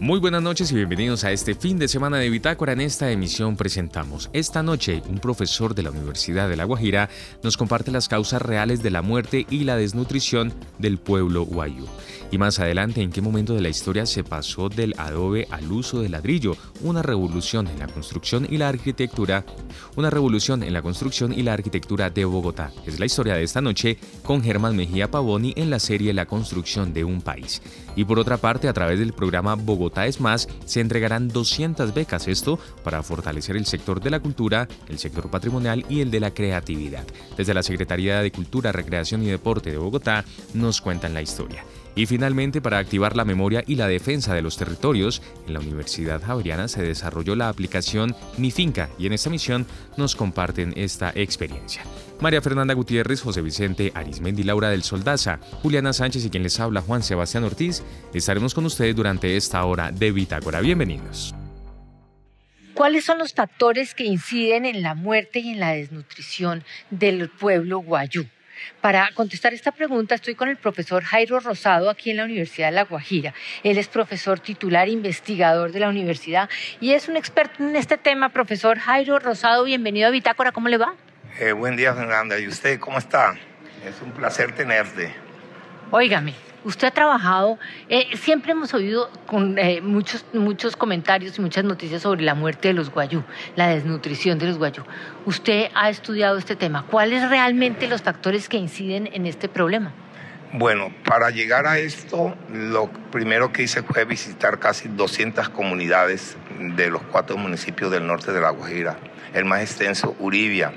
Muy buenas noches y bienvenidos a este fin de semana de Bitácora. En esta emisión presentamos esta noche un profesor de la Universidad de La Guajira nos comparte las causas reales de la muerte y la desnutrición del pueblo guayú. Y más adelante, en qué momento de la historia se pasó del adobe al uso del ladrillo, una revolución en la construcción y la arquitectura, una revolución en la construcción y la arquitectura de Bogotá. Es la historia de esta noche con Germán Mejía Pavoni en la serie La construcción de un país. Y por otra parte, a través del programa Bogotá es más, se entregarán 200 becas, esto para fortalecer el sector de la cultura, el sector patrimonial y el de la creatividad. Desde la Secretaría de Cultura, Recreación y Deporte de Bogotá nos cuentan la historia. Y finalmente, para activar la memoria y la defensa de los territorios, en la Universidad Javeriana se desarrolló la aplicación Mi Finca y en esta misión nos comparten esta experiencia. María Fernanda Gutiérrez, José Vicente Arismendi, Laura del Soldaza, Juliana Sánchez y quien les habla Juan Sebastián Ortiz, estaremos con ustedes durante esta hora de Bitácora. Bienvenidos. ¿Cuáles son los factores que inciden en la muerte y en la desnutrición del pueblo guayú? Para contestar esta pregunta estoy con el profesor Jairo Rosado aquí en la Universidad de La Guajira. Él es profesor titular investigador de la universidad y es un experto en este tema. Profesor Jairo Rosado, bienvenido a Bitácora, ¿cómo le va? Eh, buen día, Fernanda. ¿Y usted cómo está? Es un placer tenerte. Óigame, Usted ha trabajado, eh, siempre hemos oído con, eh, muchos, muchos comentarios y muchas noticias sobre la muerte de los guayú, la desnutrición de los guayú. Usted ha estudiado este tema. ¿Cuáles realmente los factores que inciden en este problema? Bueno, para llegar a esto, lo primero que hice fue visitar casi 200 comunidades de los cuatro municipios del norte de La Guajira, el más extenso, Uribia.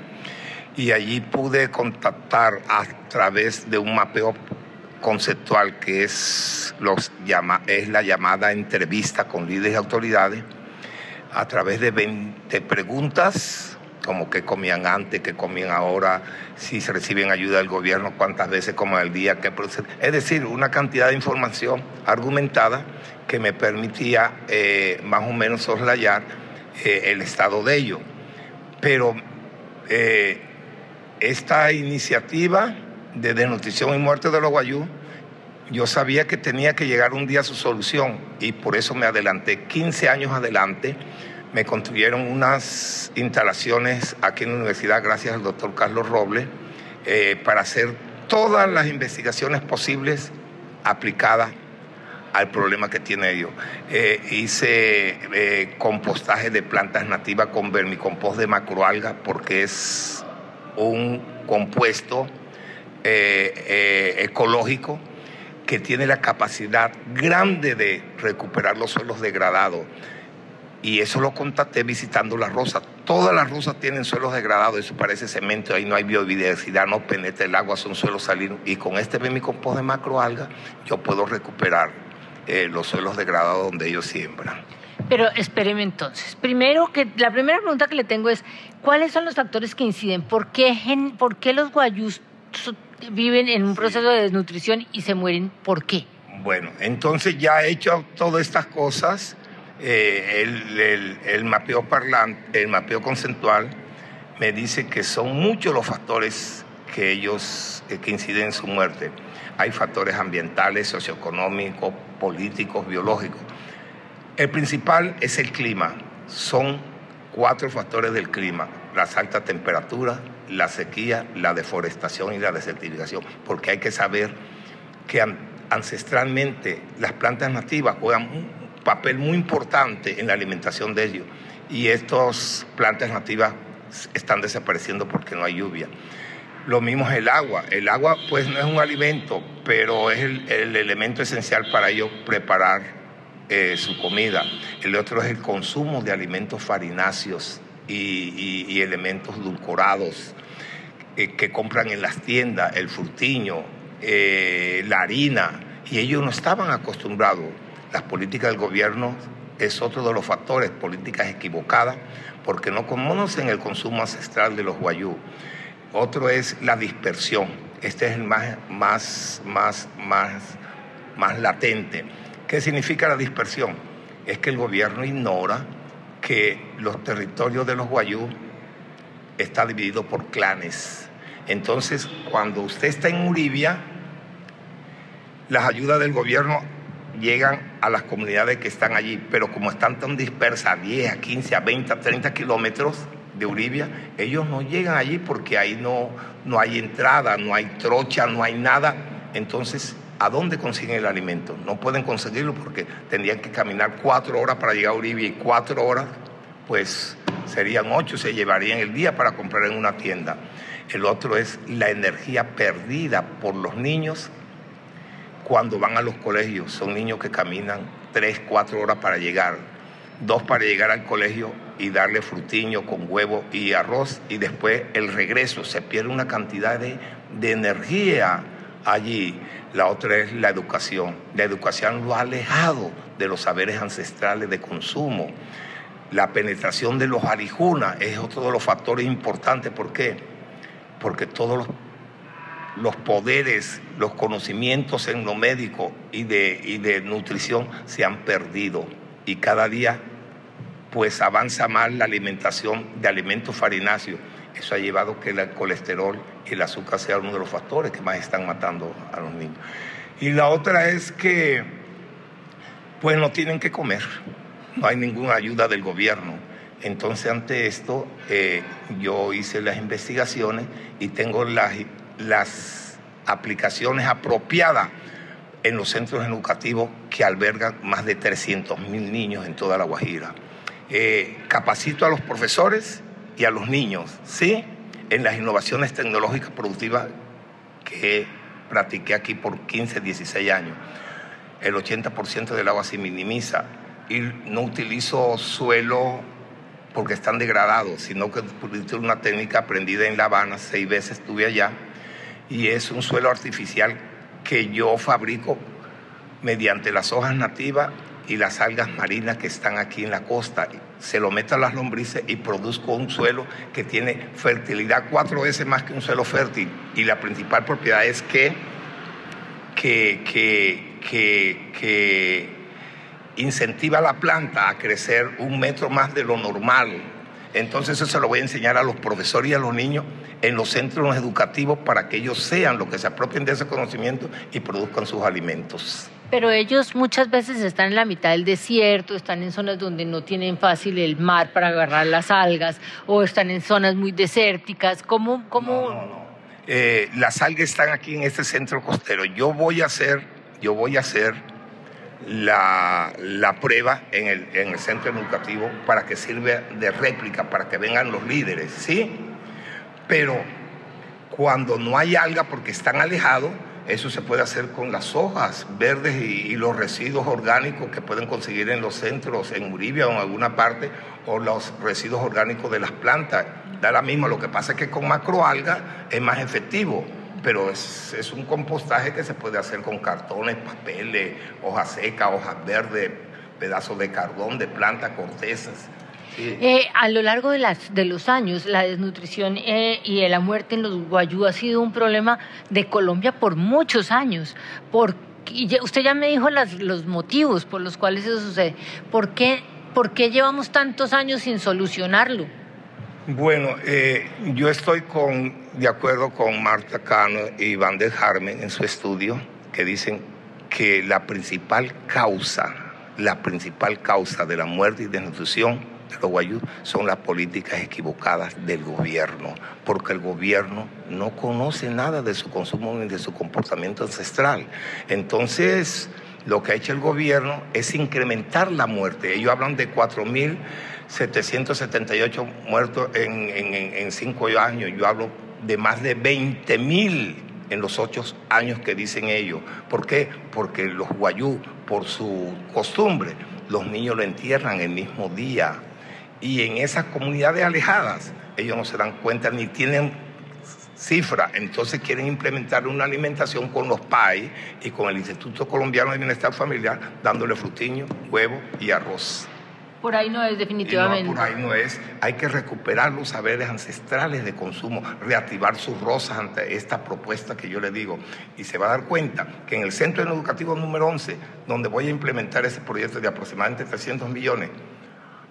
Y allí pude contactar a través de un mapeo conceptual que es, los llama, es la llamada entrevista con líderes y autoridades a través de 20 preguntas, como qué comían antes, qué comían ahora, si se reciben ayuda del gobierno, cuántas veces comen al día, qué Es decir, una cantidad de información argumentada que me permitía eh, más o menos soslayar eh, el estado de ello. Pero eh, esta iniciativa de desnutrición y muerte de los guayú, yo sabía que tenía que llegar un día a su solución y por eso me adelanté 15 años adelante. Me construyeron unas instalaciones aquí en la universidad, gracias al doctor Carlos Robles, eh, para hacer todas las investigaciones posibles aplicadas al problema que tiene ellos. Eh, hice eh, compostaje de plantas nativas con vermicompost de macroalga porque es un compuesto eh, eh, ecológico que tiene la capacidad grande de recuperar los suelos degradados. Y eso lo contaté visitando las rosas. Todas las rosas tienen suelos degradados, eso parece cemento, ahí no hay biodiversidad, no penetra el agua, son suelos salinos. Y con este vermicompost de macroalga yo puedo recuperar eh, los suelos degradados donde ellos siembran. Pero espéreme entonces. Primero, que la primera pregunta que le tengo es, ¿cuáles son los factores que inciden? ¿Por qué, por qué los guayús viven en un proceso de desnutrición y se mueren. ¿Por qué? Bueno, entonces ya he hecho todas estas cosas, eh, el, mapeo parlante, el mapeo conceptual me dice que son muchos los factores que ellos eh, que inciden en su muerte. Hay factores ambientales, socioeconómicos, políticos, biológicos. El principal es el clima. Son cuatro factores del clima. Las altas temperaturas, la sequía, la deforestación y la desertificación, porque hay que saber que ancestralmente las plantas nativas juegan un papel muy importante en la alimentación de ellos y estas plantas nativas están desapareciendo porque no hay lluvia. Lo mismo es el agua. El agua pues no es un alimento, pero es el, elemento esencial para ellos preparar eh, su comida. El otro es el consumo de alimentos farináceos y, elementos dulcorados eh, que compran en las tiendas, el frutiño, eh, la harina, y ellos no estaban acostumbrados. Las políticas del gobierno es otro de los factores, políticas equivocadas, porque no conocen el consumo ancestral de los guayú. Otro es la dispersión. Este es el más, más, más, más, más latente. ¿Qué significa la dispersión? Es que el gobierno ignora que los territorios de los guayú está dividido por clanes. Entonces, cuando usted está en Uribia, las ayudas del gobierno llegan a las comunidades que están allí, pero como están tan dispersas, a 10, a 15, a 20, a 30 kilómetros de Uribia, ellos no llegan allí porque ahí no, no hay entrada, no hay trocha, no hay nada. Entonces, ¿a dónde consiguen el alimento? No pueden conseguirlo porque tendrían que caminar cuatro horas para llegar a Uribia y cuatro horas, pues serían ocho, se llevarían el día para comprar en una tienda. El otro es la energía perdida por los niños cuando van a los colegios. Son niños que caminan tres, cuatro horas para llegar, dos para llegar al colegio y darle frutiño con huevo y arroz y después el regreso. Se pierde una cantidad de, de energía allí. La otra es la educación. La educación lo ha alejado de los saberes ancestrales de consumo. La penetración de los arijunas es otro de los factores importantes. ¿Por qué? Porque todos los poderes, los conocimientos en lo médico y de, y de nutrición se han perdido y cada día pues avanza más la alimentación de alimentos farináceos. Eso ha llevado que el colesterol y el azúcar sean uno de los factores que más están matando a los niños. Y la otra es que pues no tienen que comer, no hay ninguna ayuda del gobierno. Entonces ante esto eh, yo hice las investigaciones y tengo las las aplicaciones apropiadas en los centros educativos que albergan más de 300 mil niños en toda la Guajira. Eh, capacito a los profesores y a los niños, ¿sí? En las innovaciones tecnológicas productivas que practiqué aquí por 15, 16 años. El 80% del agua se minimiza y no utilizo suelo porque están degradados, sino que utilizo una técnica aprendida en La Habana, seis veces estuve allá, y es un suelo artificial que yo fabrico mediante las hojas nativas y las algas marinas que están aquí en la costa. Se lo meto a las lombrices y produzco un suelo que tiene fertilidad cuatro veces más que un suelo fértil. Y la principal propiedad es que, que, que, que, que incentiva a la planta a crecer un metro más de lo normal. Entonces eso se lo voy a enseñar a los profesores y a los niños en los centros educativos para que ellos sean los que se apropien de ese conocimiento y produzcan sus alimentos. Pero ellos muchas veces están en la mitad del desierto, están en zonas donde no tienen fácil el mar para agarrar las algas o están en zonas muy desérticas. ¿Cómo? cómo... No, no, no. Eh, las algas están aquí en este centro costero. Yo voy a hacer, yo voy a hacer la, la prueba en el, en el centro educativo para que sirva de réplica, para que vengan los líderes, ¿sí? Pero cuando no hay alga porque están alejados, eso se puede hacer con las hojas verdes y, los residuos orgánicos que pueden conseguir en los centros, en Uribia o en alguna parte, o los residuos orgánicos de las plantas. Da la misma, lo que pasa es que con macroalga es más efectivo, pero es, es un compostaje que se puede hacer con cartones, papeles, hojas secas, hojas verdes, pedazos de carbón, de planta, cortezas. Eh, a lo largo de, las, de los años, la desnutrición eh, y la muerte en los guayú ha sido un problema de Colombia por muchos años. Por, y usted ya me dijo las, los motivos por los cuales eso sucede. ¿Por qué, ¿Por qué llevamos tantos años sin solucionarlo? Bueno, eh, yo estoy con, de acuerdo con Marta Cano y Van der Harmen en su estudio, que dicen que la principal causa, la principal causa de la muerte y desnutrición los guayú son las políticas equivocadas del gobierno, porque el gobierno no conoce nada de su consumo ni de su comportamiento ancestral. Entonces, lo que ha hecho el gobierno es incrementar la muerte. Ellos hablan de 4.778 muertos en, en, cinco años. Yo hablo de más de 20.000 en los ocho años que dicen ellos. ¿Por qué? Porque los guayú, por su costumbre, los niños lo entierran el mismo día y en esas comunidades alejadas ellos no se dan cuenta ni tienen cifra, entonces quieren implementar una alimentación con los PAI y con el Instituto Colombiano de Bienestar Familiar, dándole frutiño, huevo y arroz. Por ahí no es definitivamente. por ahí no es. Hay que recuperar los saberes ancestrales de consumo, reactivar sus rosas ante esta propuesta que yo le digo. Y se va a dar cuenta que en el Centro Educativo número 11, donde voy a implementar ese proyecto de aproximadamente 300 millones,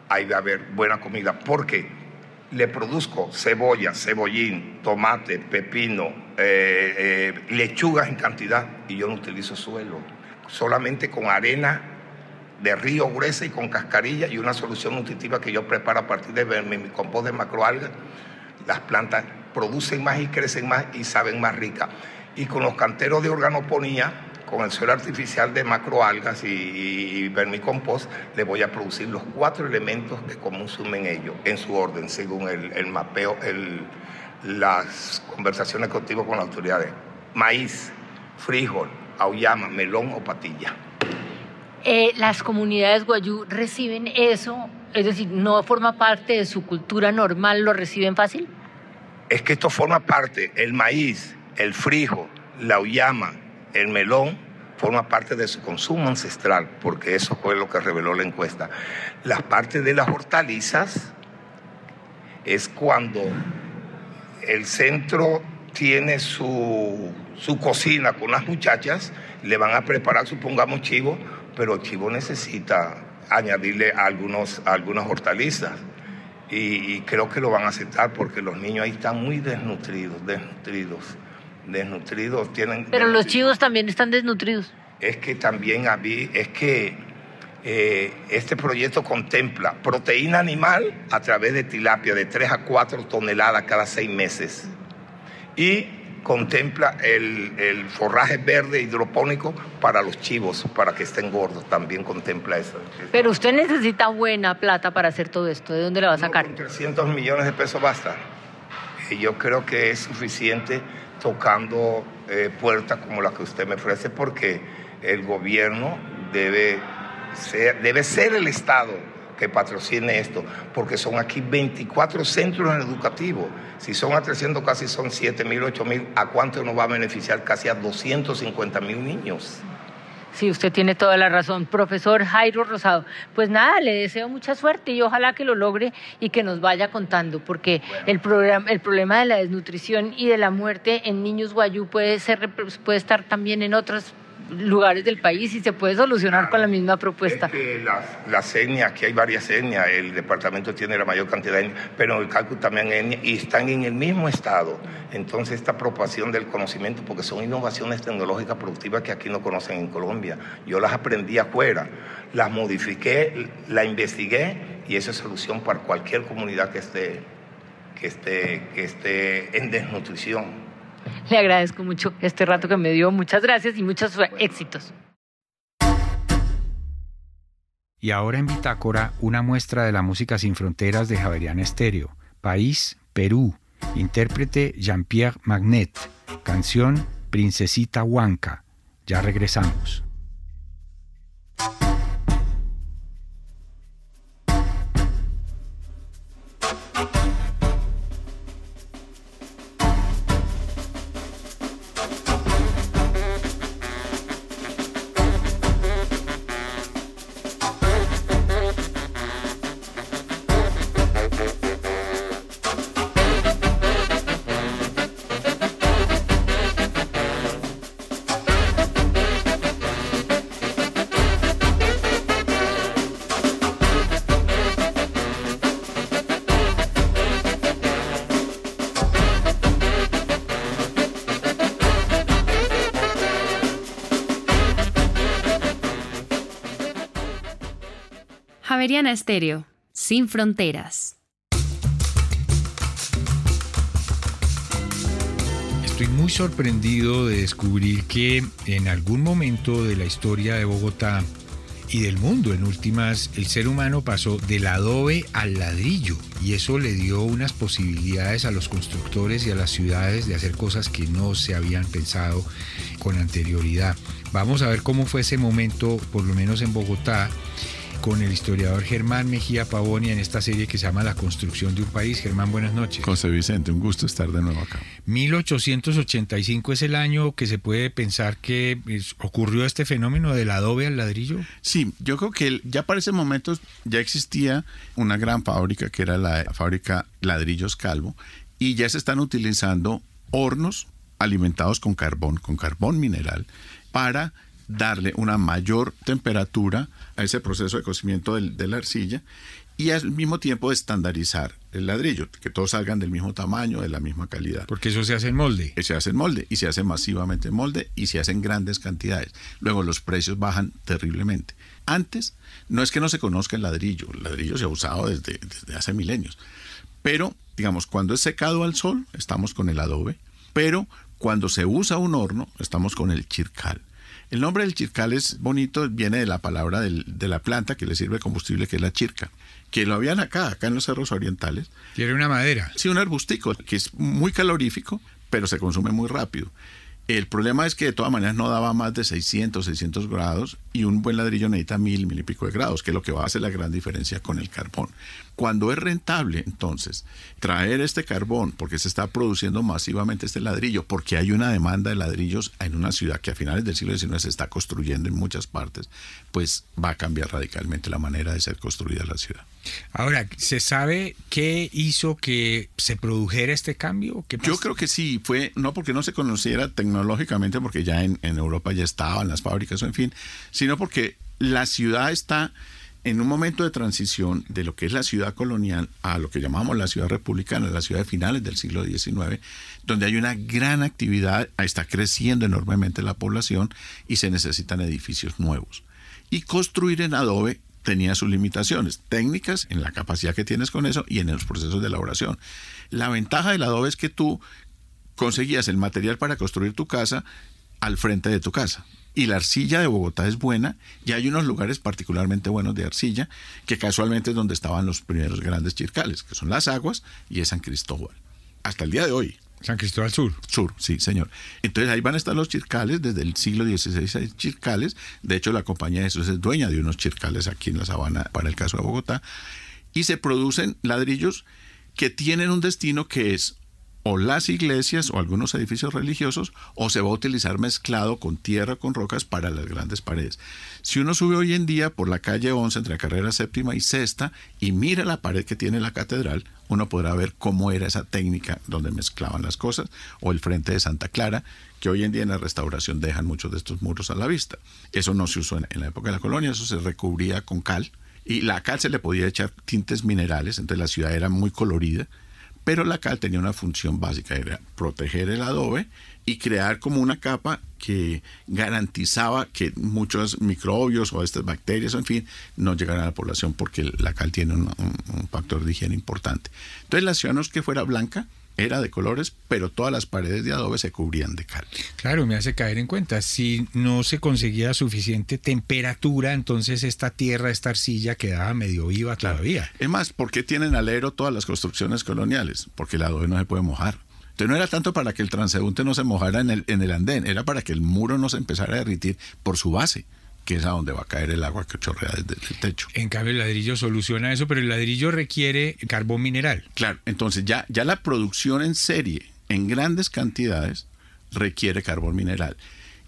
ahí va a haber buena comida. Porque le produzco cebolla, cebollín, tomate, pepino, eh, eh, lechugas en cantidad y yo no utilizo suelo. Solamente con arena de río gruesa y con cascarilla y una solución nutritiva que yo preparo a partir de mi compost de macroalgas, las plantas producen más y crecen más y saben más ricas. Y con los canteros de organoponía, con el suelo artificial de macroalgas y, y, vermicompost, le voy a producir los cuatro elementos que consumen ellos, en su orden, según el, mapeo, el, las conversaciones contigo con las autoridades. Maíz, frijol, auyama, melón o patilla. Eh, las comunidades guayú reciben eso, es decir, no forma parte de su cultura normal, ¿lo reciben fácil? Es que esto forma parte, el maíz, el frijol, la auyama, el melón forma parte de su consumo ancestral, porque eso fue lo que reveló la encuesta. La parte de las hortalizas es cuando el centro tiene su, su cocina con las muchachas, le van a preparar, supongamos, chivo, pero chivo necesita añadirle algunos, algunas hortalizas. Y, y, creo que lo van a aceptar porque los niños ahí están muy desnutridos, desnutridos desnutridos tienen... Pero los chivos también están desnutridos. Es que también había, es que eh, este proyecto contempla proteína animal a través de tilapia de 3 a 4 toneladas cada 6 meses. Y contempla el, el, forraje verde hidropónico para los chivos, para que estén gordos, también contempla eso. Pero usted necesita buena plata para hacer todo esto, ¿de dónde la va a sacar? No, 300 millones de pesos basta. Yo creo que es suficiente tocando eh, puertas como la que usted me ofrece, porque el gobierno debe ser, debe ser el Estado que patrocine esto, porque son aquí 24 centros educativos. Si son a 300, casi son 7 mil, 8 mil. ¿A cuánto nos va a beneficiar? Casi a 250 mil niños. Sí, usted tiene toda la razón, profesor Jairo Rosado. Pues nada, le deseo mucha suerte y ojalá que lo logre y que nos vaya contando, porque el, programa, el problema de la desnutrición y de la muerte en niños guayú puede, ser, puede estar también en otros lugares del país y se puede solucionar con la misma propuesta. Es que las, etnias, aquí hay varias etnias, el departamento tiene la mayor cantidad de etnias, pero en el también hay etnias y están en el mismo estado. Entonces esta apropiación del conocimiento, porque son innovaciones tecnológicas productivas que aquí no conocen en Colombia. Yo las aprendí afuera, las modifiqué, las investigué y esa es solución para cualquier comunidad que esté, que esté, que esté en desnutrición. Le agradezco mucho este rato que me dio. Muchas gracias y muchos éxitos. Y ahora en Bitácora, una muestra de la música sin fronteras de Javerian Estéreo. País, Perú. Intérprete Jean-Pierre Magnet. Canción Princesita Huanca. Ya regresamos. Javeriana Estéreo, sin fronteras. Estoy muy sorprendido de descubrir que en algún momento de la historia de Bogotá y del mundo, en últimas, el ser humano pasó del adobe al ladrillo y eso le dio unas posibilidades a los constructores y a las ciudades de hacer cosas que no se habían pensado con anterioridad. Vamos a ver cómo fue ese momento, por lo menos en Bogotá, con el historiador Germán Mejía Pavonia en esta serie que se llama La construcción de un país. Germán, buenas noches. José Vicente, un gusto estar de nuevo acá. 1885 es el año que se puede pensar que ocurrió este fenómeno del adobe al ladrillo. Sí, yo creo que ya para ese momento ya existía una gran fábrica que era la fábrica Ladrillos Calvo y ya se están utilizando hornos alimentados con carbón, con carbón mineral, para darle una mayor temperatura a ese proceso de cocimiento de la arcilla y al mismo tiempo estandarizar el ladrillo, que todos salgan del mismo tamaño, de la misma calidad. Porque eso se hace en molde. Se hace en molde y se hace masivamente en molde y se hace en grandes cantidades. Luego los precios bajan terriblemente. Antes, no es que no se conozca el ladrillo, el ladrillo se ha usado desde, desde hace milenios. Pero, digamos, cuando es secado al sol, estamos con el adobe, pero cuando se usa un horno, estamos con el chircal. El nombre del chircal es bonito, viene de la palabra de la planta que le sirve combustible, que es la chirca, que lo habían acá, acá en los cerros orientales. Tiene una madera. Sí, un arbustico, que es muy calorífico, pero se consume muy rápido. El problema es que de todas maneras no daba más de 600, 600 grados y un buen ladrillo necesita mil, mil y pico de grados, que es lo que va a hacer la gran diferencia con el carbón. Cuando es rentable, entonces, traer este carbón, porque se está produciendo masivamente este ladrillo, porque hay una demanda de ladrillos en una ciudad que a finales del siglo XIX se está construyendo en muchas partes, pues va a cambiar radicalmente la manera de ser construida la ciudad. Ahora, ¿se sabe qué hizo que se produjera este cambio? Yo creo que sí, fue, no porque no se conociera tecnológicamente, porque ya en, en Europa ya estaban las fábricas, o en fin, sino porque la ciudad está en un momento de transición de lo que es la ciudad colonial a lo que llamamos la ciudad republicana, la ciudad de finales del siglo XIX, donde hay una gran actividad, está creciendo enormemente la población y se necesitan edificios nuevos. Y construir en adobe tenía sus limitaciones técnicas en la capacidad que tienes con eso y en los procesos de elaboración. La ventaja del adobe es que tú conseguías el material para construir tu casa al frente de tu casa y la arcilla de Bogotá es buena y hay unos lugares particularmente buenos de arcilla que casualmente es donde estaban los primeros grandes chircales, que son las aguas y es San Cristóbal. Hasta el día de hoy. San Cristóbal Sur. Sur, sí, señor. Entonces ahí van a estar los chircales, desde el siglo XVI hay chircales. De hecho, la compañía de Jesús es dueña de unos chircales aquí en la sabana para el caso de Bogotá. Y se producen ladrillos que tienen un destino que es o las iglesias o algunos edificios religiosos o se va a utilizar mezclado con tierra con rocas para las grandes paredes. Si uno sube hoy en día por la calle 11 entre la carrera séptima y sexta y mira la pared que tiene la catedral, uno podrá ver cómo era esa técnica donde mezclaban las cosas o el frente de Santa Clara, que hoy en día en la restauración dejan muchos de estos muros a la vista. Eso no se usó en, la época de la colonia, eso se recubría con cal y la cal se le podía echar tintes minerales, entonces la ciudad era muy colorida pero la cal tenía una función básica, era proteger el adobe y crear como una capa que garantizaba que muchos microbios o estas bacterias, en fin, no llegaran a la población porque la cal tiene un, factor de higiene importante. Entonces la ciudad no es que fuera blanca, era de colores, pero todas las paredes de adobe se cubrían de cal. Claro, me hace caer en cuenta, si no se conseguía suficiente temperatura, entonces esta tierra, esta arcilla quedaba medio viva todavía. Es más, ¿por qué tienen alero todas las construcciones coloniales? Porque el adobe no se puede mojar. Entonces no era tanto para que el transeúnte no se mojara en el, en el andén, era para que el muro no se empezara a derritir por su base que es a donde va a caer el agua que chorrea desde el techo. En cambio, el ladrillo soluciona eso, pero el ladrillo requiere carbón mineral. Claro, entonces ya, ya la producción en serie, en grandes cantidades, requiere carbón mineral.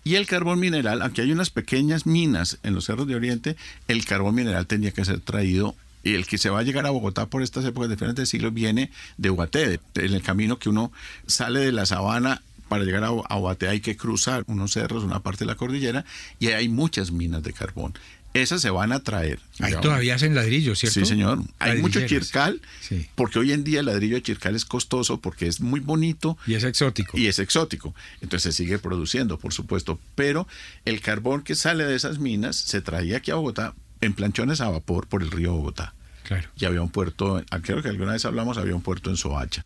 Y el carbón mineral, aunque hay unas pequeñas minas en los cerros de Oriente, el carbón mineral tendría que ser traído y el que se va a llegar a Bogotá por estas épocas diferentes siglos viene de Huaté, en el camino que uno sale de la sabana para llegar a Aguate hay que cruzar unos cerros, una parte de la cordillera, y hay muchas minas de carbón. Esas se van a traer. Ahí todavía hacen ladrillo, ¿cierto? Sí, señor. Hay mucho chircal, porque hoy en día el ladrillo de chircal es costoso porque es muy bonito. Y es exótico. Y es exótico. Entonces se sigue produciendo, por supuesto. Pero el carbón que sale de esas minas se traía aquí a Bogotá en planchones a vapor por el río Bogotá. Claro. Y había un puerto, creo que alguna vez hablamos, había un puerto en Soacha.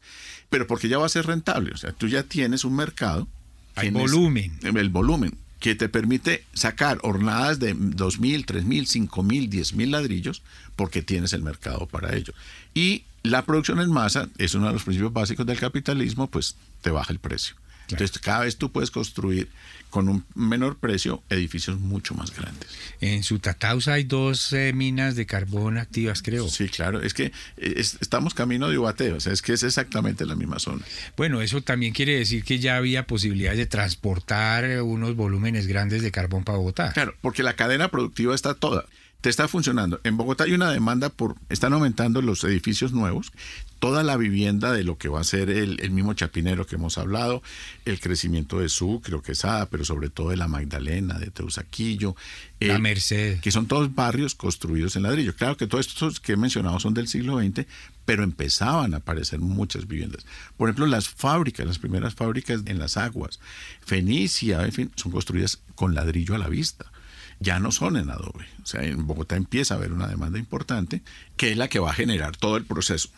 Pero porque ya va a ser rentable, o sea, tú ya tienes un mercado. Hay volumen. El volumen que te permite sacar hornadas de 2.000, 3.000, 5.000, 10.000 ladrillos porque tienes el mercado para ello. Y la producción en masa es uno de los principios básicos del capitalismo, pues te baja el precio. Entonces, cada vez tú puedes construir con un menor precio edificios mucho más grandes. En Sutatausa hay dos eh, minas de carbón activas, creo. Sí, claro. Es que eh, estamos camino de Ubateo, o sea, es que es exactamente la misma zona. Bueno, eso también quiere decir que ya había posibilidades de transportar unos volúmenes grandes de carbón para Bogotá. Claro, porque la cadena productiva está toda. Te está funcionando. En Bogotá hay una demanda por, están aumentando los edificios nuevos, toda la vivienda de lo que va a ser el, mismo Chapinero que hemos hablado, el crecimiento de Sucre, Quesada, pero sobre todo de la Magdalena, de Teusaquillo. La eh, Merced. Que son todos barrios construidos en ladrillo. Claro que todos estos que he mencionado son del siglo XX, pero empezaban a aparecer muchas viviendas. Por ejemplo, las fábricas, las primeras fábricas en las aguas, Fenicia, en fin, son construidas con ladrillo a la vista ya no son en adobe. O sea, en Bogotá empieza a haber una demanda importante que es la que va a generar todo el proceso.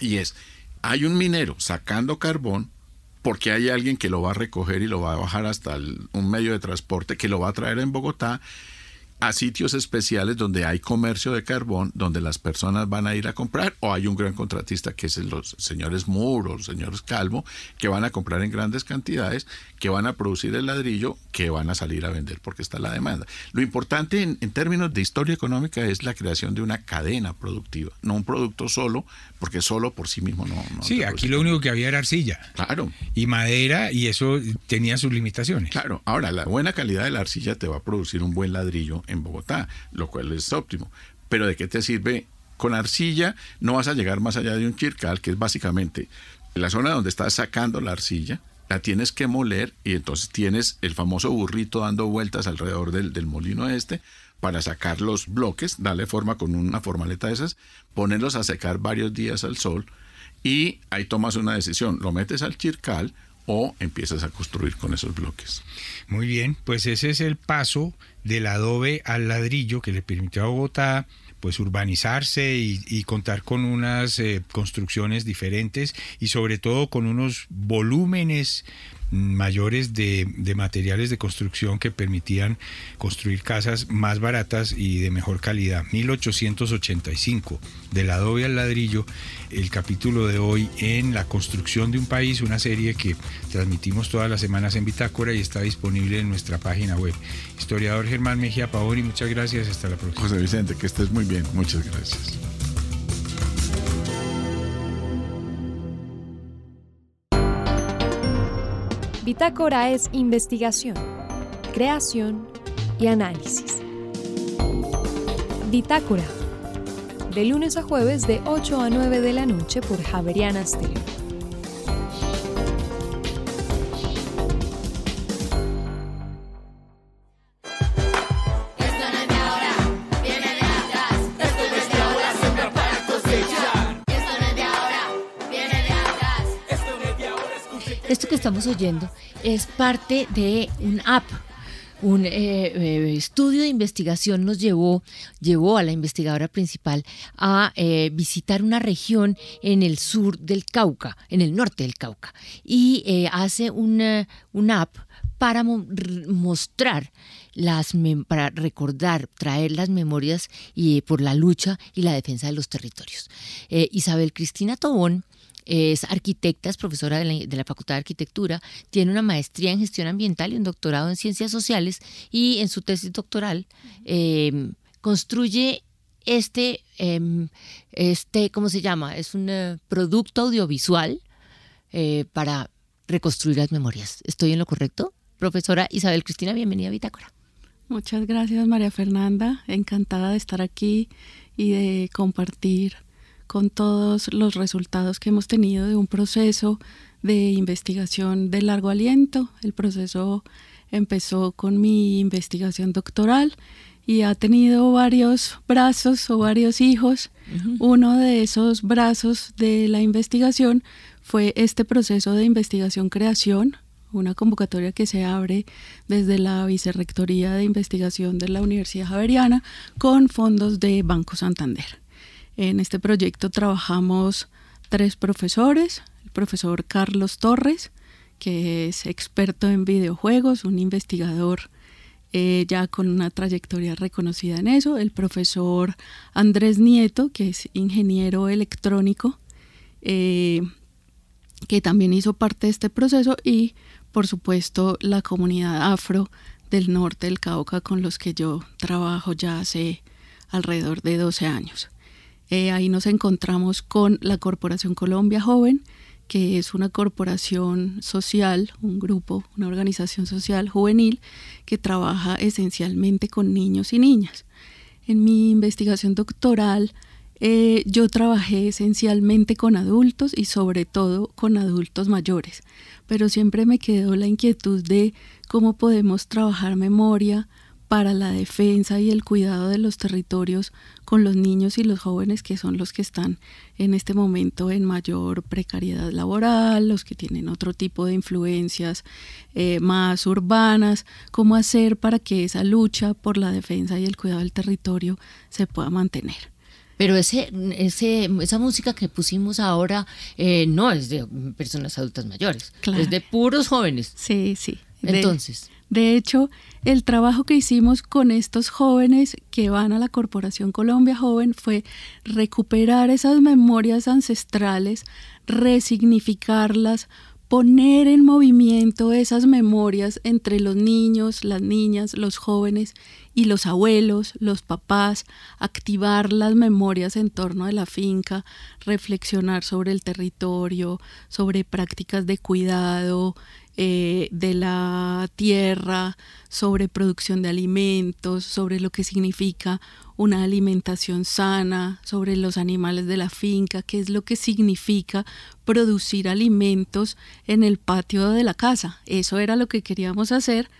Y es, hay un minero sacando carbón porque hay alguien que lo va a recoger y lo va a bajar hasta un medio de transporte que lo va a traer en Bogotá a sitios especiales donde hay comercio de carbón, donde las personas van a ir a comprar, o hay un gran contratista que es los señores Muro, los señores Calvo, que van a comprar en grandes cantidades, que van a producir el ladrillo, que van a salir a vender porque está la demanda. Lo importante en, términos de historia económica es la creación de una cadena productiva, no un producto solo, porque solo por sí mismo no. sí, aquí lo único que había era arcilla. Claro. Y madera, y eso tenía sus limitaciones. Claro. Ahora, la buena calidad de la arcilla te va a producir un buen ladrillo en Bogotá, lo cual es óptimo. Pero ¿de qué te sirve? Con arcilla no vas a llegar más allá de un chircal, que es básicamente la zona donde estás sacando la arcilla, la tienes que moler y entonces tienes el famoso burrito dando vueltas alrededor del, molino este para sacar los bloques, darle forma con una formaleta de esas, ponerlos a secar varios días al sol y ahí tomas una decisión, lo metes al chircal o empiezas a construir con esos bloques. Muy bien, pues ese es el paso del adobe al ladrillo que le permitió a Bogotá pues urbanizarse y, contar con unas eh, construcciones diferentes y sobre todo con unos volúmenes mayores de, materiales de construcción que permitían construir casas más baratas y de mejor calidad. 1885, del adobe al ladrillo, el capítulo de hoy en La construcción de un país, una serie que transmitimos todas las semanas en Bitácora y está disponible en nuestra página web. Historiador Germán Mejía Pavoni, muchas gracias, hasta la próxima. José Vicente, que estés muy bien, muchas gracias. Bitácora es investigación, creación y análisis. Bitácora, de lunes a jueves de 8 a 9 de la noche por Javeriana Stereo. Estamos oyendo es parte de un app. Un eh, eh, estudio de investigación nos llevó, llevó a la investigadora principal a eh, visitar una región en el sur del Cauca, en el norte del Cauca, y hace una, app para mostrar las para recordar, traer las memorias y, por la lucha y la defensa de los territorios. Isabel Cristina Tobón es arquitecta, es profesora de la, Facultad de Arquitectura, tiene una maestría en gestión ambiental y un doctorado en ciencias sociales y en su tesis doctoral em, construye este, em, este, ¿cómo se llama? Es un eh, producto audiovisual eh, para reconstruir las memorias. ¿Estoy en lo correcto? Profesora Isabel Cristina, bienvenida a Bitácora. Muchas gracias María Fernanda, encantada de estar aquí y de compartir con todos los resultados que hemos tenido de un proceso de investigación de largo aliento. El proceso empezó con mi investigación doctoral y ha tenido varios brazos o varios hijos. Uno de esos brazos de la investigación fue este proceso de investigación-creación, una convocatoria que se abre desde la Vicerrectoría de Investigación de la Universidad Javeriana con fondos de Banco Santander. En este proyecto trabajamos tres profesores, el profesor Carlos Torres, que es experto en videojuegos, un investigador eh, ya con una trayectoria reconocida en eso, el profesor Andrés Nieto, que es ingeniero electrónico, eh, que también hizo parte de este proceso, y por supuesto la comunidad afro del norte del Cauca con los que yo trabajo ya hace alrededor de 12 años. Eh, ahí nos encontramos con la Corporación Colombia Joven, que es una corporación social, un grupo, una organización social juvenil que trabaja esencialmente con niños y niñas. En mi investigación doctoral eh, yo trabajé esencialmente con adultos y sobre todo con adultos mayores, pero siempre me quedó la inquietud de cómo podemos trabajar memoria para la defensa y el cuidado de los territorios con los niños y los jóvenes que son los que están en este momento en mayor precariedad laboral, los que tienen otro tipo de influencias eh, más urbanas, cómo hacer para que esa lucha por la defensa y el cuidado del territorio se pueda mantener. Pero ese, ese, esa música que pusimos ahora eh, no es de personas adultas mayores, es de puros jóvenes. Sí, sí. Entonces. De hecho, el trabajo que hicimos con estos jóvenes que van a la Corporación Colombia Joven fue recuperar esas memorias ancestrales, resignificarlas, poner en movimiento esas memorias entre los niños, las niñas, los jóvenes y los abuelos, los papás, activar las memorias en torno de la finca, reflexionar sobre el territorio, sobre prácticas de cuidado, eh, de la tierra, sobre producción de alimentos, sobre lo que significa una alimentación sana, sobre los animales de la finca, qué es lo que significa producir alimentos en el patio de la casa. Eso era lo que queríamos hacer,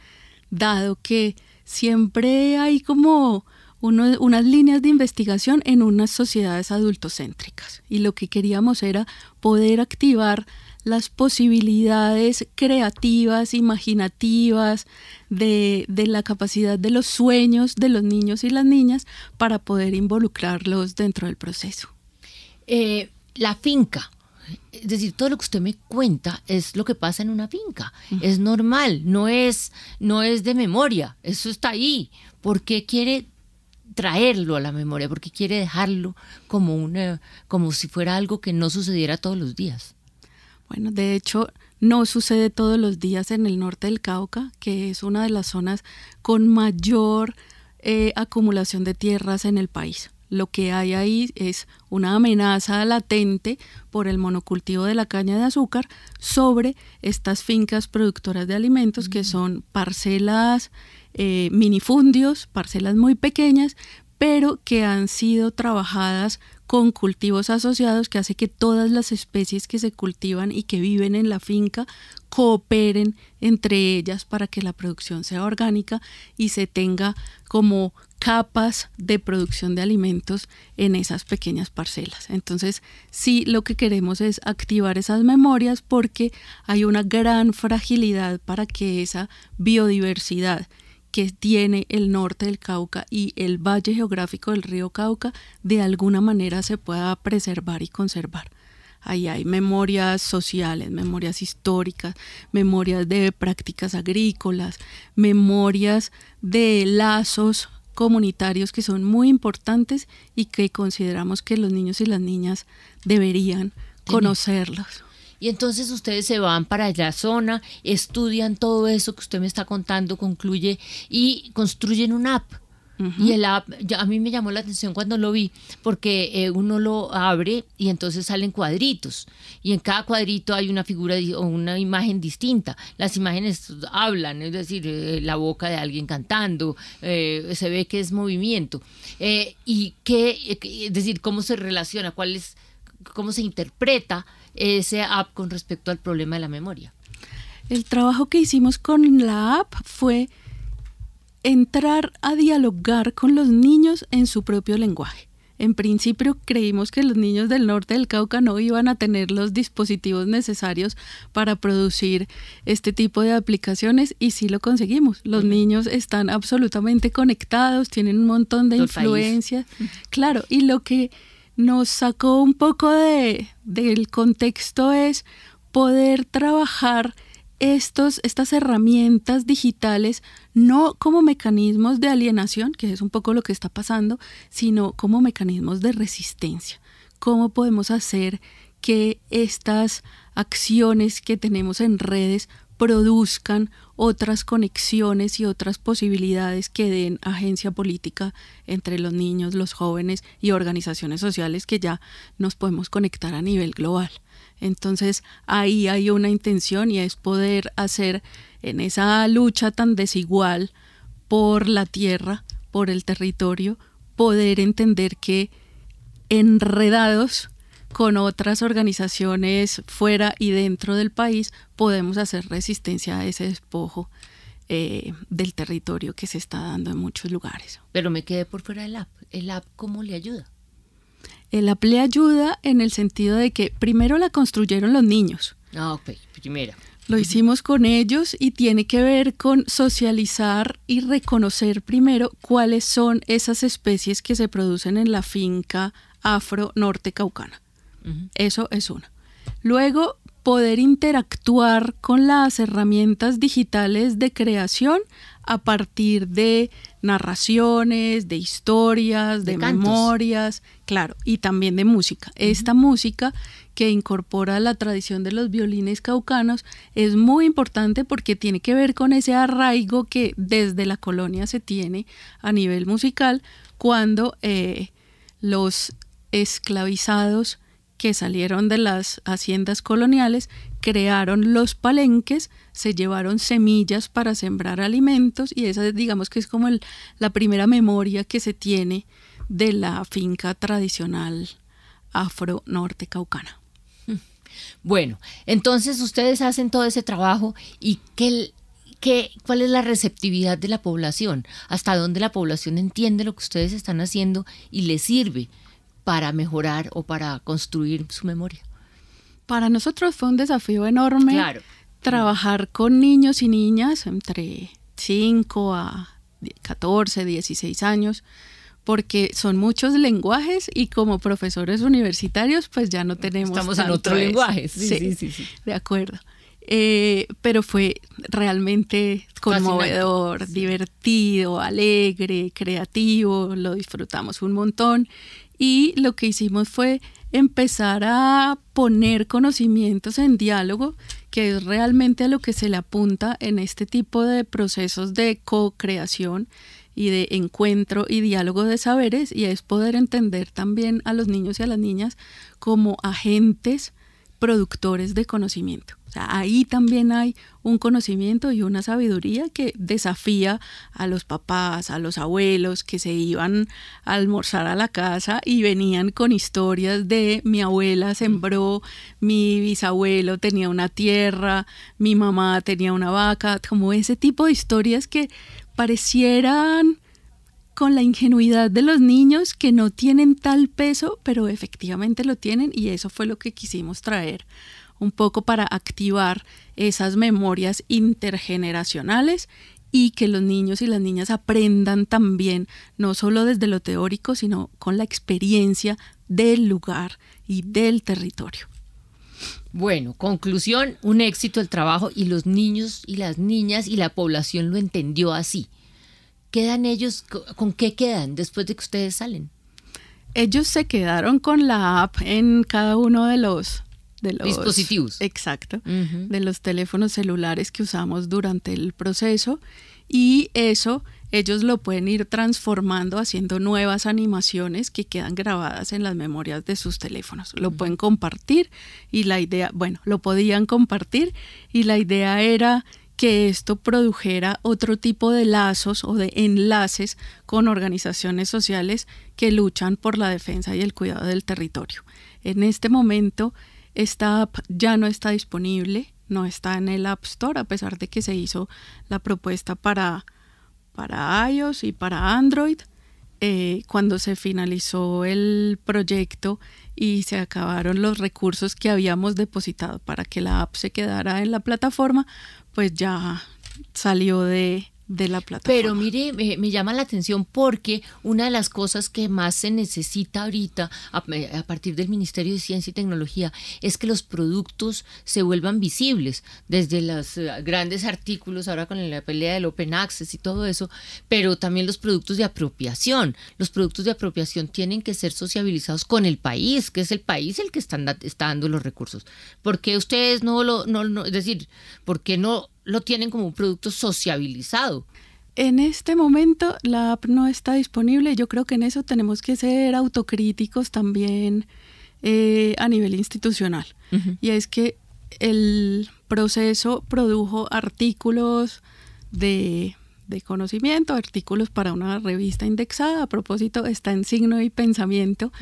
dado que siempre hay como unas líneas de investigación en unas sociedades adultocéntricas y lo que queríamos era poder activar las posibilidades creativas, imaginativas, de, la capacidad de los sueños de los niños y las niñas para poder involucrarlos dentro del proceso. Eh, la finca, es decir, todo lo que usted me cuenta es lo que pasa en una finca. Es normal, no es, no es de memoria, eso está ahí. ¿Por qué quiere traerlo a la memoria? ¿Por qué quiere dejarlo como, una, como si fuera algo que no sucediera todos los días? Bueno, de hecho, no sucede todos los días en el norte del Cauca, que es una de las zonas con mayor eh, acumulación de tierras en el país. Lo que hay ahí es una amenaza latente por el monocultivo de la caña de azúcar sobre estas fincas productoras de alimentos que son parcelas eh, minifundios, parcelas muy pequeñas, pero que han sido trabajadas con cultivos asociados que hace que todas las especies que se cultivan y que viven en la finca cooperen entre ellas para que la producción sea orgánica y se tenga como capas de producción de alimentos en esas pequeñas parcelas. Entonces, sí, lo que queremos es activar esas memorias porque hay una gran fragilidad para que esa biodiversidad que tiene el norte del Cauca y el valle geográfico del río Cauca de alguna manera se pueda preservar y conservar. Ahí hay memorias sociales, memorias históricas, memorias de prácticas agrícolas, memorias de lazos comunitarios que son muy importantes y que consideramos que los niños y las niñas deberían conocerlos. Y entonces ustedes se van para la zona, estudian todo eso que usted me está contando, concluye y construyen una app. Y el app, a mí me llamó la atención cuando lo vi, porque eh, uno lo abre y entonces salen cuadritos. Y en cada cuadrito hay una figura o una imagen distinta. Las imágenes hablan, es decir, eh, la boca de alguien cantando, eh, se ve que es movimiento. y qué, es decir, cómo se relaciona, cuál es, cómo se interpreta ese app con respecto al problema de la memoria? El trabajo que hicimos con la app fue entrar a dialogar con los niños en su propio lenguaje. En principio creímos que los niños del norte del Cauca no iban a tener los dispositivos necesarios para producir este tipo de aplicaciones y sí lo conseguimos. Los niños están absolutamente conectados, tienen un montón de influencias. Claro, y lo que nos sacó un poco de, del contexto es poder trabajar estos, estas herramientas digitales no como mecanismos de alienación, que es un poco lo que está pasando, sino como mecanismos de resistencia. ¿Cómo podemos hacer que estas acciones que tenemos en redes produzcan otras conexiones y otras posibilidades que den agencia política entre los niños, los jóvenes y organizaciones sociales que ya nos podemos conectar a nivel global. Entonces ahí hay una intención y es poder hacer en esa lucha tan desigual por la tierra, por el territorio, poder entender que enredados con otras organizaciones fuera y dentro del país podemos hacer resistencia a ese despojo eh, del territorio que se está dando en muchos lugares. Pero me quedé por fuera del app. ¿El app cómo le ayuda? El app le ayuda en el sentido de que primero la construyeron los niños. Ah, ok, primera. Lo hicimos con ellos y tiene que ver con socializar y reconocer primero cuáles son esas especies que se producen en la finca afro norte caucana. Eso es uno. Luego, poder interactuar con las herramientas digitales de creación a partir de narraciones, de historias, de, memorias, claro, y también de música. Esta música que incorpora la tradición de los violines caucanos es muy importante porque tiene que ver con ese arraigo que desde la colonia se tiene a nivel musical cuando eh, los esclavizados que salieron de las haciendas coloniales, crearon los palenques, se llevaron semillas para sembrar alimentos y esa digamos que es como la primera memoria que se tiene de la finca tradicional afro norte caucana. Bueno, entonces ustedes hacen todo ese trabajo y ¿qué, qué, cuál es la receptividad de la población, hasta dónde la población entiende lo que ustedes están haciendo y les sirve para mejorar o para construir su memoria? Para nosotros fue un desafío enorme trabajar con niños y niñas entre 5 a 14, 16 años, porque son muchos lenguajes y como profesores universitarios pues ya no tenemos... Estamos en otro lenguaje, sí, sí, sí, De acuerdo. Eh, pero fue realmente conmovedor, divertido, alegre, creativo, lo disfrutamos un montón y lo que hicimos fue empezar a poner conocimientos en diálogo, que es realmente a lo que se le apunta en este tipo de procesos de co-creación y de encuentro y diálogo de saberes, y es poder entender también a los niños y a las niñas como agentes productores de conocimiento. Ahí también hay un conocimiento y una sabiduría que desafía a los papás, a los abuelos que se iban a almorzar a la casa y venían con historias de mi abuela sembró, mi bisabuelo tenía una tierra, mi mamá tenía una vaca, como ese tipo de historias que parecieran con la ingenuidad de los niños que no tienen tal peso, pero efectivamente lo tienen y eso fue lo que quisimos traer un poco para activar esas memorias intergeneracionales y que los niños y las niñas aprendan también, no solo desde lo teórico, sino con la experiencia del lugar y del territorio. Bueno, conclusión, un éxito el trabajo y los niños y las niñas y la población lo entendió así. ¿Quedan ellos, con qué quedan después de que ustedes salen? Ellos se quedaron con la app en cada uno de los de los dispositivos. Exacto, de los teléfonos celulares que usamos durante el proceso y eso ellos lo pueden ir transformando haciendo nuevas animaciones que quedan grabadas en las memorias de sus teléfonos. Lo pueden compartir y la idea, bueno, lo podían compartir y la idea era que esto produjera otro tipo de lazos o de enlaces con organizaciones sociales que luchan por la defensa y el cuidado del territorio. En este momento esta app ya no está disponible, no está en el App Store, a pesar de que se hizo la propuesta para, para iOS y para Android. Eh, cuando se finalizó el proyecto y se acabaron los recursos que habíamos depositado para que la app se quedara en la plataforma, pues ya salió de, de la plataforma. Pero mire, me, llama la atención porque una de las cosas que más se necesita ahorita a, partir del Ministerio de Ciencia y Tecnología es que los productos se vuelvan visibles, desde los eh, grandes artículos, ahora con la pelea del Open Access y todo eso, pero también los productos de apropiación. Los productos de apropiación tienen que ser sociabilizados con el país, que es el país el que está, está dando los recursos. ¿Por qué ustedes no lo, no, es decir, por qué no lo tienen como un producto sociabilizado. En este momento la app no está disponible. Yo creo que en eso tenemos que ser autocríticos también eh, a nivel institucional. Y es que el proceso produjo artículos de, de conocimiento, artículos para una revista indexada. A propósito, está en Signo y Pensamiento.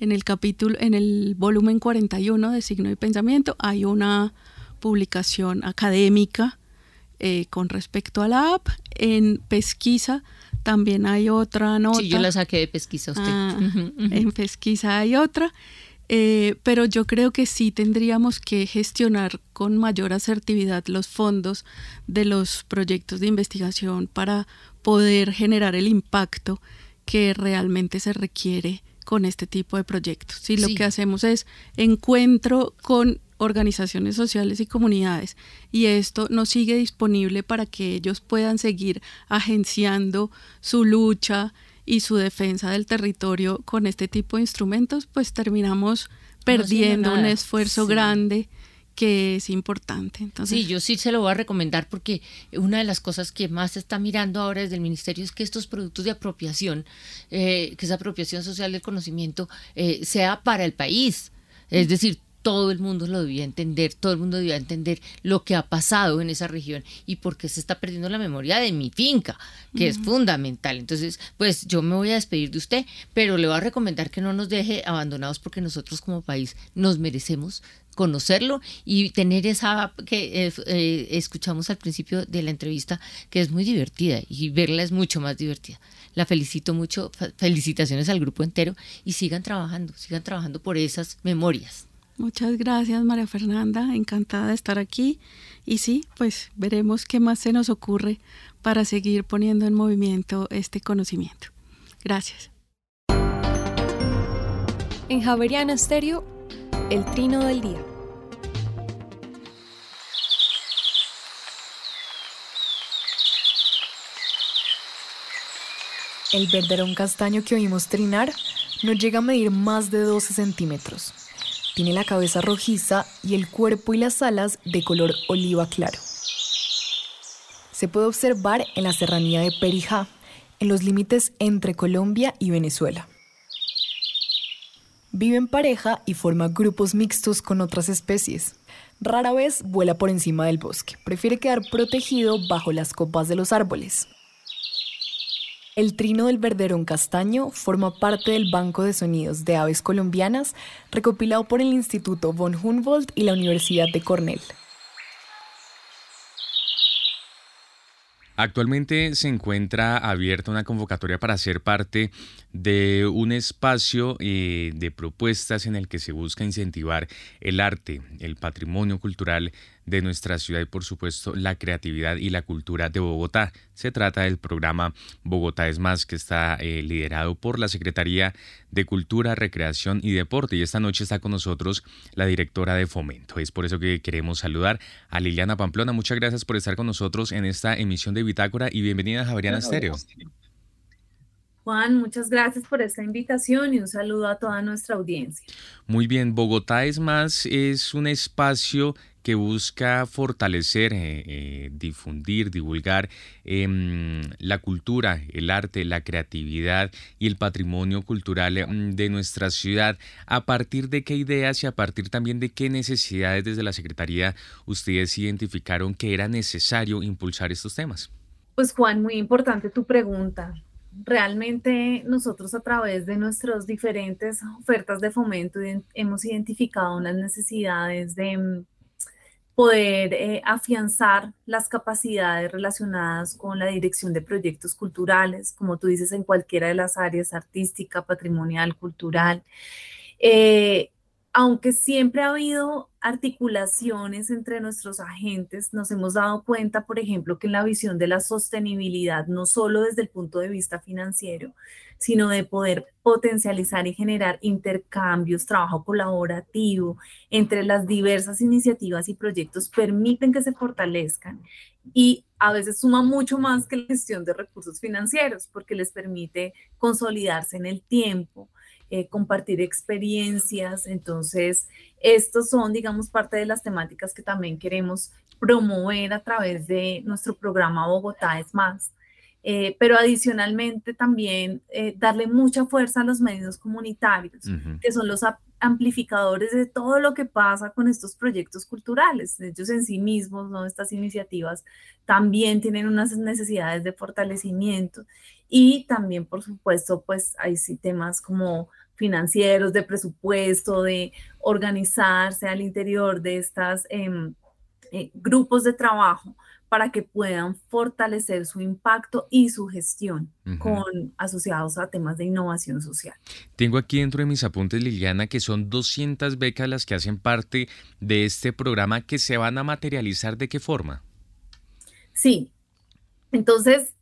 En el capítulo, en el volumen 41 de Signo y Pensamiento hay una publicación académica eh, con respecto a la app. En pesquisa también hay otra nota. Sí, yo la saqué de pesquisa usted. Ah, en pesquisa hay otra. Eh, pero yo creo que sí tendríamos que gestionar con mayor asertividad los fondos de los proyectos de investigación para poder generar el impacto que realmente se requiere con este tipo de proyectos. Si lo que hacemos es encuentro con organizaciones sociales y comunidades y esto no sigue disponible para que ellos puedan seguir agenciando su lucha y su defensa del territorio con este tipo de instrumentos, pues terminamos perdiendo un esfuerzo grande que es importante. Entonces, sí, yo sí se lo voy a recomendar porque una de las cosas que más se está mirando ahora desde el ministerio es que estos productos de apropiación, eh, que es apropiación social del conocimiento, eh, sea para el país. Es decir, todo el mundo lo debía entender, todo el mundo debía entender lo que ha pasado en esa región y por qué se está perdiendo la memoria de mi finca, que es fundamental. Entonces, pues yo me voy a despedir de usted, pero le voy a recomendar que no nos deje abandonados porque nosotros como país nos merecemos conocerlo y tener esa que eh, eh, escuchamos al principio de la entrevista, que es muy divertida y verla es mucho más divertida. La felicito mucho, felicitaciones al grupo entero y sigan trabajando, sigan trabajando por esas memorias. Muchas gracias María Fernanda, encantada de estar aquí y sí, pues veremos qué más se nos ocurre para seguir poniendo en movimiento este conocimiento. Gracias. En Javeriana Estéreo, el trino del día. El verderón castaño que oímos trinar no llega a medir más de 12 centímetros tiene la cabeza rojiza y el cuerpo y las alas de color oliva claro. Se puede observar en la serranía de Perijá, en los límites entre Colombia y Venezuela. Vive en pareja y forma grupos mixtos con otras especies. Rara vez vuela por encima del bosque, prefiere quedar protegido bajo las copas de los árboles. El trino del verderón castaño forma parte del Banco de Sonidos de Aves Colombianas recopilado por el Instituto von Humboldt y la Universidad de Cornell. Actualmente se encuentra abierta una convocatoria para ser parte de un espacio eh, de propuestas en el que se busca incentivar el arte, el patrimonio cultural de nuestra ciudad y por supuesto la creatividad y la cultura de Bogotá. Se trata del programa Bogotá es más que está eh, liderado por la Secretaría de Cultura, Recreación y Deporte y esta noche está con nosotros la directora de Fomento. Es por eso que queremos saludar a Liliana Pamplona. Muchas gracias por estar con nosotros en esta emisión de Bitácora y bienvenida a Javeriana Estéreo. Juan, muchas gracias por esta invitación y un saludo a toda nuestra audiencia. Muy bien, Bogotá es más, es un espacio que busca fortalecer, eh, eh, difundir, divulgar em, la cultura, el arte, la creatividad y el patrimonio cultural em, de nuestra ciudad. ¿A partir de qué ideas y a partir también de qué necesidades desde la Secretaría ustedes identificaron que era necesario impulsar estos temas? Pues Juan, muy importante tu pregunta realmente nosotros a través de nuestras diferentes ofertas de fomento hemos identificado unas necesidades de mm, poder eh, afianzar las capacidades relacionadas con la dirección de proyectos culturales, como tú dices, en cualquiera de las áreas artística, patrimonial, cultural. Eh, aunque siempre ha habido articulaciones entre nuestros agentes, nos hemos dado cuenta, por ejemplo, que en la visión de la sostenibilidad, no solo desde el punto de vista financiero, sino de poder potencializar y generar intercambios, trabajo colaborativo entre las diversas iniciativas y proyectos, permiten que se fortalezcan y a veces suma mucho más que la gestión de recursos financieros, porque les permite consolidarse en el tiempo, eh, compartir experiencias. Entonces, estos son, digamos, parte de las temáticas que también queremos promover a través de nuestro programa Bogotá es más. eh, pero adicionalmente también eh, darle mucha fuerza a los medios comunitarios, que son los amplificadores de todo lo que pasa con estos proyectos culturales. Ellos en sí mismos, ¿no? estas iniciativas, también tienen unas necesidades de fortalecimiento y también, por supuesto, pues hay sí temas como financieros, de presupuesto, de organizarse al interior de estos em, eh, grupos de trabajo para que puedan fortalecer su impacto y su gestión con asociados a temas de innovación social. Tengo aquí dentro de mis apuntes, Liliana, que son 200 becas las que hacen parte de este programa que se van a materializar. ¿De qué forma? Sí. Entonces,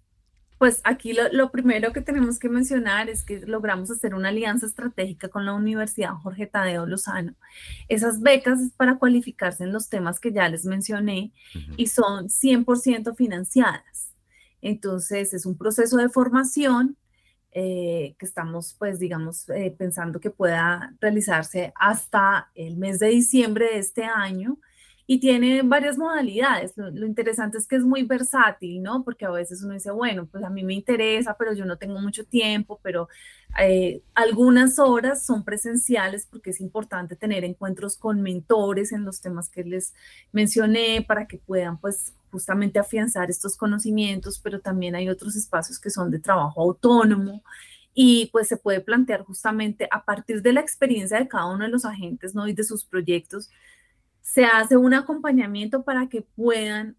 pues aquí lo, primero que tenemos que mencionar es que logramos hacer una alianza estratégica con la Universidad Jorge Tadeo Lozano. Esas becas es para cualificarse en los temas que ya les mencioné y son 100% financiadas. Entonces es un proceso de formación eh, que estamos, pues, digamos, eh, pensando que pueda realizarse hasta el mes de diciembre de este año y tiene varias modalidades. Lo, interesante es que es muy versátil, ¿no? Porque a veces uno dice, bueno, pues a mí me interesa, pero yo no tengo mucho tiempo, pero eh, algunas horas son presenciales porque es importante tener encuentros con mentores en los temas que les mencioné para que puedan, pues, justamente afianzar estos conocimientos, pero también hay otros espacios que son de trabajo autónomo y pues se puede plantear justamente a partir de la experiencia de cada uno de los agentes, ¿no? Y de sus proyectos, se hace un acompañamiento para que puedan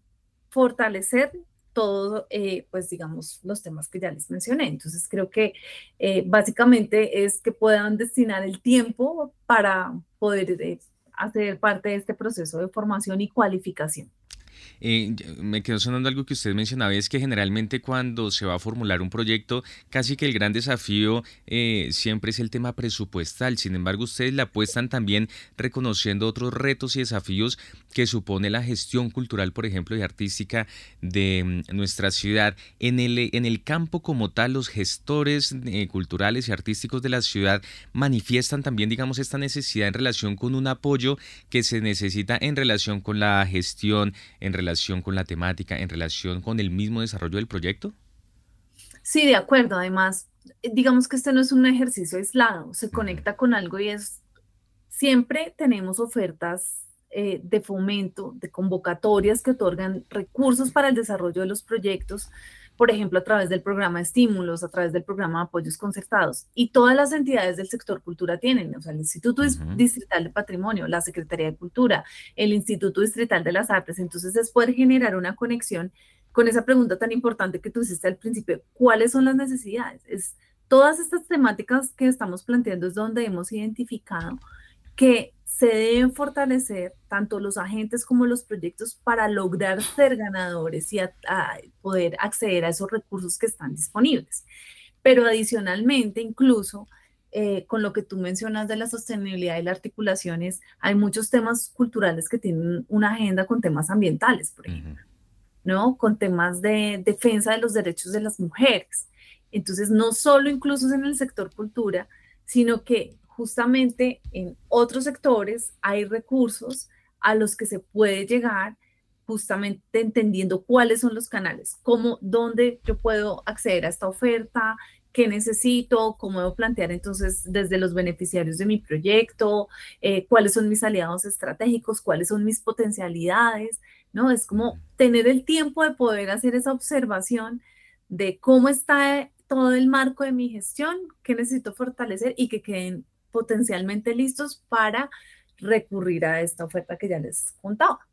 fortalecer todo, eh, pues digamos, los temas que ya les mencioné. Entonces creo que eh, básicamente es que puedan destinar el tiempo para poder eh, hacer parte de este proceso de formación y cualificación. Eh, me quedó sonando algo que usted mencionaba, es que generalmente cuando se va a formular un proyecto, casi que el gran desafío eh, siempre es el tema presupuestal. Sin embargo, ustedes le apuestan también reconociendo otros retos y desafíos que supone la gestión cultural, por ejemplo, y artística de mm, nuestra ciudad. En el, en el campo como tal, los gestores eh, culturales y artísticos de la ciudad manifiestan también, digamos, esta necesidad en relación con un apoyo que se necesita en relación con la gestión, relación con la temática, en relación con el mismo desarrollo del proyecto? Sí, de acuerdo. Además, digamos que este no es un ejercicio aislado, se conecta con algo y es, siempre tenemos ofertas eh, de fomento, de convocatorias que otorgan recursos para el desarrollo de los proyectos, por ejemplo, a través del programa de estímulos, a través del programa de apoyos concertados. Y todas las entidades del sector cultura tienen, o sea, el Instituto Distrital de Patrimonio, la Secretaría de Cultura, el Instituto Distrital de las Artes. Entonces es poder generar una conexión con esa pregunta tan importante que tú hiciste al principio, ¿cuáles son las necesidades? Es todas estas temáticas que estamos planteando es donde hemos identificado que se deben fortalecer tanto los agentes como los proyectos para lograr ser ganadores y poder acceder a esos recursos que están disponibles. Pero adicionalmente, incluso eh, con lo que tú mencionas de la sostenibilidad y la articulación, hay muchos temas culturales que tienen una agenda con temas ambientales, por ejemplo, ¿no? Con temas de defensa de los derechos de las mujeres. Entonces, no solo incluso en el sector cultura, sino que justamente en otros sectores hay recursos a los que se puede llegar justamente entendiendo cuáles son los canales, cómo, dónde yo puedo acceder a esta oferta, qué necesito, cómo debo plantear entonces desde los beneficiarios de mi proyecto, eh, cuáles son mis aliados estratégicos, cuáles son mis potencialidades, ¿no? Es como tener el tiempo de poder hacer esa observación de cómo está todo el marco de mi gestión, qué necesito fortalecer y que queden potencialmente listos para recurrir a esta oferta que ya les contaba.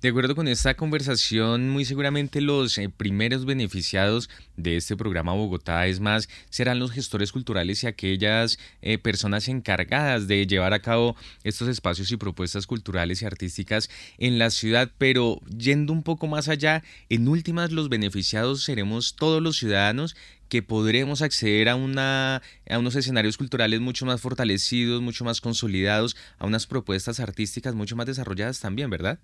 De acuerdo con esta conversación, muy seguramente los eh, primeros beneficiados de este programa Bogotá es más serán los gestores culturales y aquellas eh, personas encargadas de llevar a cabo estos espacios y propuestas culturales y artísticas en la ciudad, pero yendo un poco más allá, en últimas los beneficiados seremos todos los ciudadanos que podremos acceder a, una, a unos escenarios culturales mucho más fortalecidos, mucho más consolidados, a unas propuestas artísticas mucho más desarrolladas también, ¿verdad?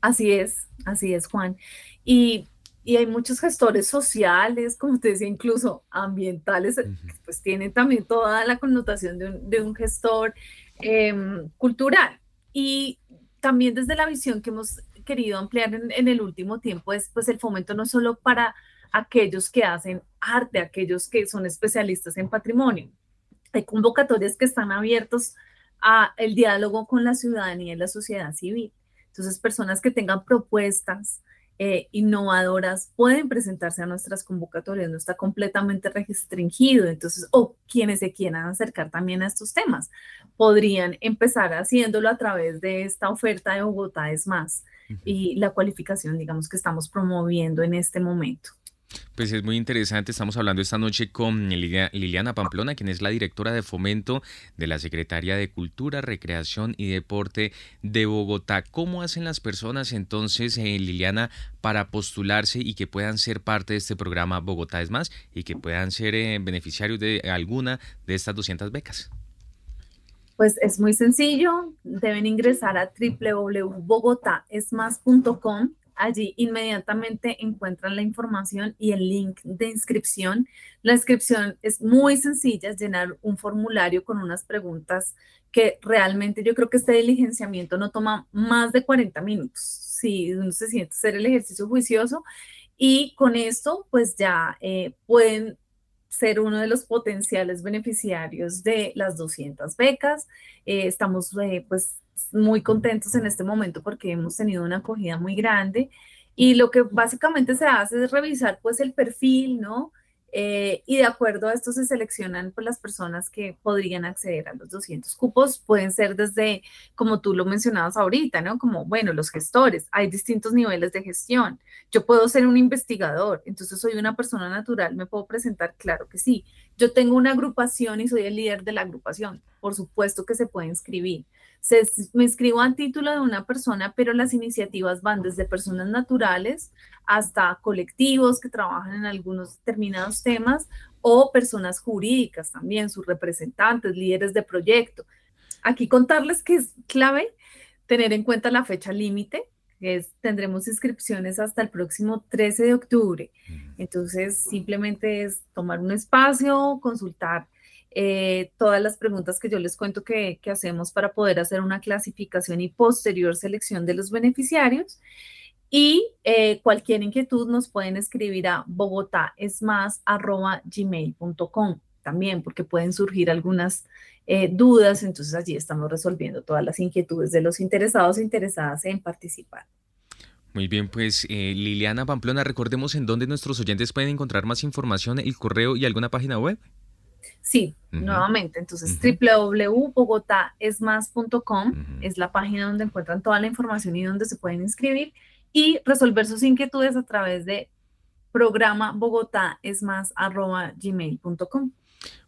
Así es, así es, Juan. Y, hay muchos gestores sociales, como te decía, incluso ambientales, pues tienen también toda la connotación de un, gestor em, cultural. Y también desde la visión que hemos querido ampliar en, en, el último tiempo es pues el fomento no solo para aquellos que hacen arte, aquellos que son especialistas en patrimonio. Hay convocatorias que están abiertos a el diálogo con la ciudadanía y la sociedad civil. Entonces, personas que tengan propuestas eh, innovadoras pueden presentarse a nuestras convocatorias, no está completamente restringido. Entonces, o quienes se quieran acercar también a estos temas, podrían empezar haciéndolo a través de esta oferta de Bogotá es más y la cualificación, digamos, que estamos promoviendo en este momento. Pues es muy interesante, estamos hablando esta noche con Liliana Pamplona, quien es la directora de fomento de la Secretaría de Cultura, Recreación y Deporte de Bogotá. ¿Cómo hacen las personas entonces, eh, Liliana, para postularse y que puedan ser parte de este programa Bogotá es más y que puedan ser eh, beneficiarios de alguna de estas 200 becas? Pues es muy sencillo, deben ingresar a www.bogotaesmas.com Allí inmediatamente encuentran la información y el link de inscripción. La inscripción es muy sencilla, es llenar un formulario con unas preguntas que realmente yo creo que este diligenciamiento no toma más de 40 minutos. Si uno se siente hacer el ejercicio juicioso y con esto pues ya eh, pueden ser uno de los potenciales beneficiarios de las 200 becas. Eh, estamos eh, pues muy contentos en este momento porque hemos tenido una acogida muy grande y lo que básicamente se hace es revisar pues el perfil, ¿no? Eh, y de acuerdo a esto se seleccionan pues, las personas que podrían acceder a los 200 cupos. Pueden ser desde, como tú lo mencionabas ahorita, ¿no? Como, bueno, los gestores. Hay distintos niveles de gestión. Yo puedo ser un investigador, entonces soy una persona natural, me puedo presentar, claro que sí. Yo tengo una agrupación y soy el líder de la agrupación. Por supuesto que se puede inscribir me inscribo a título de una persona, pero las iniciativas van desde personas naturales hasta colectivos que trabajan en algunos determinados temas o personas jurídicas también, sus representantes, líderes de proyecto. Aquí contarles que es clave tener en cuenta la fecha límite, es, tendremos inscripciones hasta el próximo 13 de octubre. Entonces, simplemente es tomar un espacio, consultar eh, todas las preguntas que yo les cuento que, hacemos para poder hacer una clasificación y posterior selección de los beneficiarios. Y eh, cualquier inquietud nos pueden escribir a bogotaesmas.gmail.com también, porque pueden surgir algunas eh, dudas, entonces allí estamos resolviendo todas las inquietudes de los interesados e interesadas en participar. Muy bien, pues Liliana Pamplona, recordemos en dónde nuestros oyentes pueden encontrar más información, el correo y alguna página web. Sí, nuevamente. Entonces, www.bogotaesmas.com es la página donde encuentran toda la información y donde se pueden inscribir y resolver sus inquietudes a través de programa bogotaesmas.gmail.com.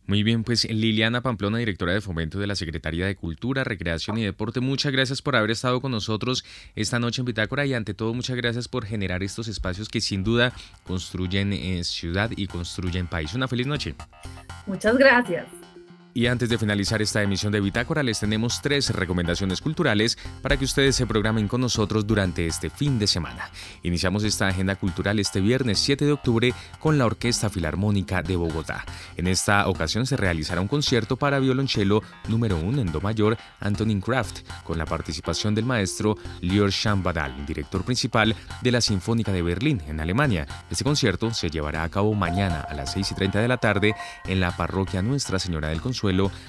Muy bien, pues Liliana Pamplona, directora de Fomento de la Secretaría de Cultura, Recreación y Deporte, muchas gracias por haber estado con nosotros esta noche en Bitácora y ante todo muchas gracias por generar estos espacios que sin duda construyen eh, ciudad y construyen país. Una feliz noche. Muchas gracias. Y antes de finalizar esta emisión de Bitácora, les tenemos tres recomendaciones culturales para que ustedes se programen con nosotros durante este fin de semana. Iniciamos esta agenda cultural este viernes 7 de octubre con la Orquesta Filarmónica de Bogotá. En esta ocasión se realizará un concierto para violonchelo número 1 en Do mayor Antonin Kraft, con la participación del maestro Lior Schambadal, director principal de la Sinfónica de Berlín, en Alemania. Este concierto se llevará a cabo mañana a las 6 y 30 de la tarde en la parroquia Nuestra Señora del Consuelo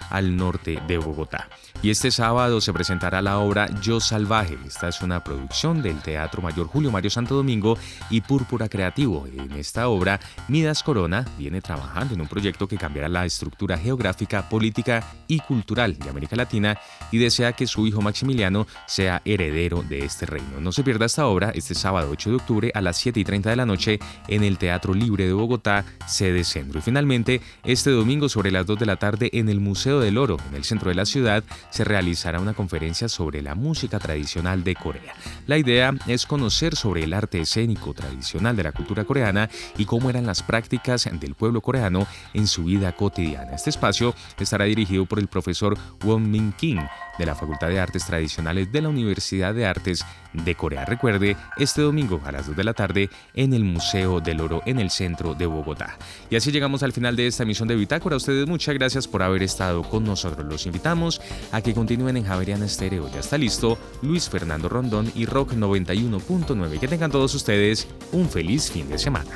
al norte de Bogotá. Y este sábado se presentará la obra Yo Salvaje. Esta es una producción del Teatro Mayor Julio Mario Santo Domingo y Púrpura Creativo. En esta obra, Midas Corona viene trabajando en un proyecto que cambiará la estructura geográfica, política y cultural de América Latina y desea que su hijo Maximiliano sea heredero de este reino. No se pierda esta obra este sábado 8 de octubre a las 7 y 30 de la noche en el Teatro Libre de Bogotá, sede centro. Y finalmente, este domingo sobre las 2 de la tarde en el Museo del Oro, en el centro de la ciudad, se realizará una conferencia sobre la música tradicional de Corea. La idea es conocer sobre el arte escénico tradicional de la cultura coreana y cómo eran las prácticas del pueblo coreano en su vida cotidiana. Este espacio estará dirigido por el profesor Won Min Kim de la Facultad de Artes Tradicionales de la Universidad de Artes de Corea. Recuerde, este domingo a las 2 de la tarde en el Museo del Oro en el centro de Bogotá. Y así llegamos al final de esta emisión de Bitácora. A ustedes muchas gracias por haber estado con nosotros. Los invitamos a que continúen en Javeriana Estéreo. Ya está listo Luis Fernando Rondón y Rock 91.9. Que tengan todos ustedes un feliz fin de semana.